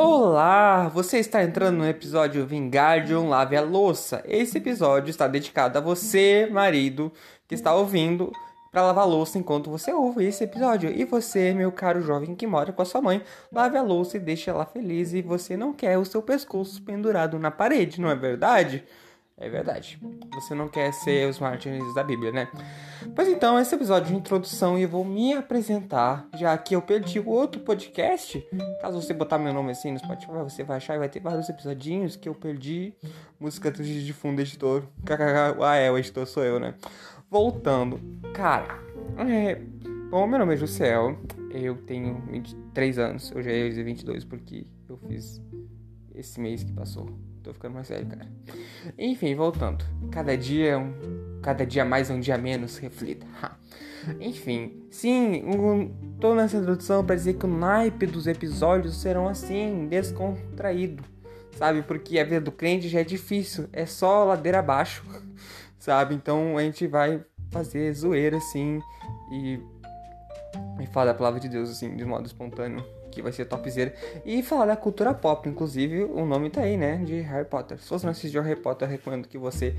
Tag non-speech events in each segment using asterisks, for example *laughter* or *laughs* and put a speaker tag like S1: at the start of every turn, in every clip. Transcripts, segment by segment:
S1: Olá! Você está entrando no episódio Vingardium Lave a Louça. Esse episódio está dedicado a você, marido, que está ouvindo para lavar louça enquanto você ouve esse episódio. E você, meu caro jovem que mora com a sua mãe, lave a louça e deixe ela feliz e você não quer o seu pescoço pendurado na parede, não é verdade? É verdade. Você não quer ser os mártires da Bíblia, né? Pois então, esse episódio de introdução eu vou me apresentar, já que eu perdi o outro podcast. Caso você botar meu nome assim no Spotify, você vai achar e vai ter vários episodinhos que eu perdi. Música de fundo, editor. Ah, é, o editor sou eu, né? Voltando. Cara, é... Bom, meu nome é Jussel. Eu tenho 23 anos. Eu já ia dizer 22 porque eu fiz esse mês que passou. Tô ficando mais sério, cara. Enfim, voltando. Cada dia é um. Cada dia mais é um dia menos, reflita. Enfim, sim, um, tô nessa introdução para dizer que o naipe dos episódios serão assim, descontraído. Sabe? Porque a vida do crente já é difícil, é só ladeira abaixo. *laughs* Sabe? Então a gente vai fazer zoeira assim e, e falar da palavra de Deus assim, de modo espontâneo que vai ser topzera. E falar da cultura pop, inclusive o nome tá aí, né? De Harry Potter. Se você não assistiu Harry Potter, eu recomendo que você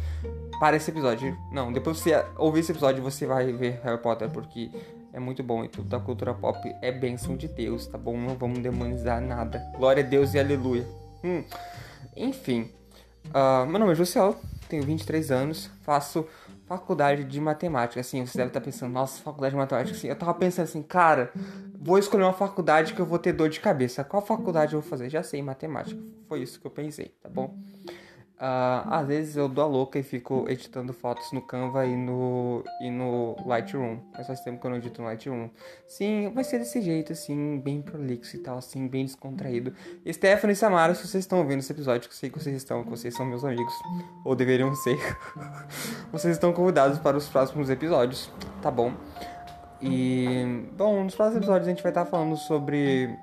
S1: pare esse episódio. Não, depois que você ouvir esse episódio, você vai ver Harry Potter, porque é muito bom e tudo da cultura pop é bênção de Deus, tá bom? Não vamos demonizar nada. Glória a Deus e aleluia. Hum. Enfim, uh, meu nome é Jussiel, tenho 23 anos, faço faculdade de matemática, assim, você deve estar pensando, nossa, faculdade de matemática, assim, eu tava pensando assim, cara, vou escolher uma faculdade que eu vou ter dor de cabeça. Qual faculdade eu vou fazer? Já sei, matemática. Foi isso que eu pensei, tá bom? Uh, às vezes eu dou a louca e fico editando fotos no Canva e no, e no Lightroom. Mas faz tempo que eu não edito no Lightroom. Sim, vai ser desse jeito, assim, bem prolixo e tal, assim, bem descontraído. Stephanie e Samara, se vocês estão ouvindo esse episódio, que eu sei que vocês estão, que vocês são meus amigos, ou deveriam ser, *laughs* vocês estão convidados para os próximos episódios, tá bom? E, bom, nos próximos episódios a gente vai estar falando sobre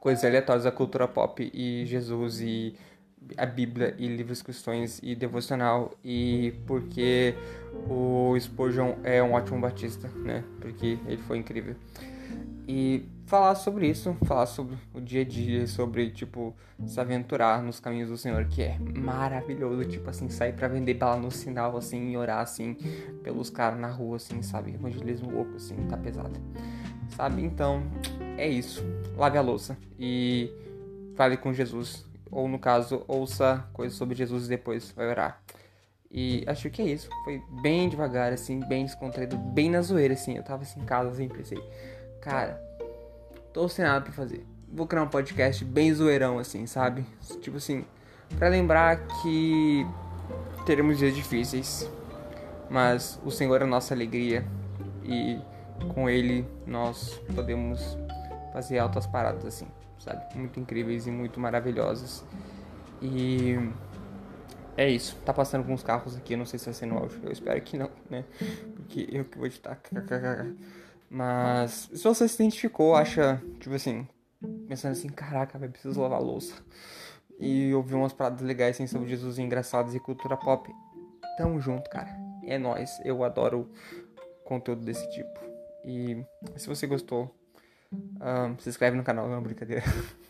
S1: coisas aleatórias da cultura pop e Jesus e a Bíblia e livros cristãos e devocional e porque o Spurgeon é um ótimo batista, né? Porque ele foi incrível. E falar sobre isso, falar sobre o dia a dia, sobre, tipo, se aventurar nos caminhos do Senhor, que é maravilhoso, tipo assim, sair para vender bala no sinal, assim, e orar, assim, pelos caras na rua, assim, sabe? Evangelismo louco, assim, tá pesado. Sabe? Então, é isso. Lave a louça e fale com Jesus ou no caso, ouça coisas sobre Jesus e depois vai orar. E acho que é isso. Foi bem devagar, assim, bem descontraído, bem na zoeira, assim. Eu tava assim em casa, assim, pensei, cara, tô sem nada pra fazer. Vou criar um podcast bem zoeirão, assim, sabe? Tipo assim, para lembrar que teremos dias difíceis, mas o Senhor é a nossa alegria e com Ele nós podemos fazer altas paradas, assim sabe? Muito incríveis e muito maravilhosas. E é isso. Tá passando com carros aqui, não sei se vai ser no áudio. Eu espero que não, né? Porque eu que vou editar. Mas se você se identificou, acha, tipo assim, pensando assim, caraca, vai preciso lavar louça. E ouvir umas paradas legais assim, sobre Jesus engraçados e cultura pop. Tamo junto, cara. É nós. Eu adoro conteúdo desse tipo. E se você gostou, um, se inscreve no canal, não, brincadeira.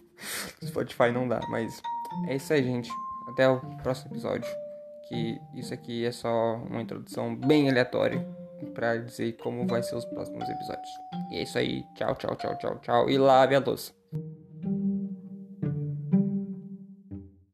S1: *laughs* Spotify não dá, mas é isso aí, gente. Até o próximo episódio. Que isso aqui é só uma introdução bem aleatória para dizer como vai ser os próximos episódios. E é isso aí. Tchau, tchau, tchau, tchau, tchau. E lave a louça.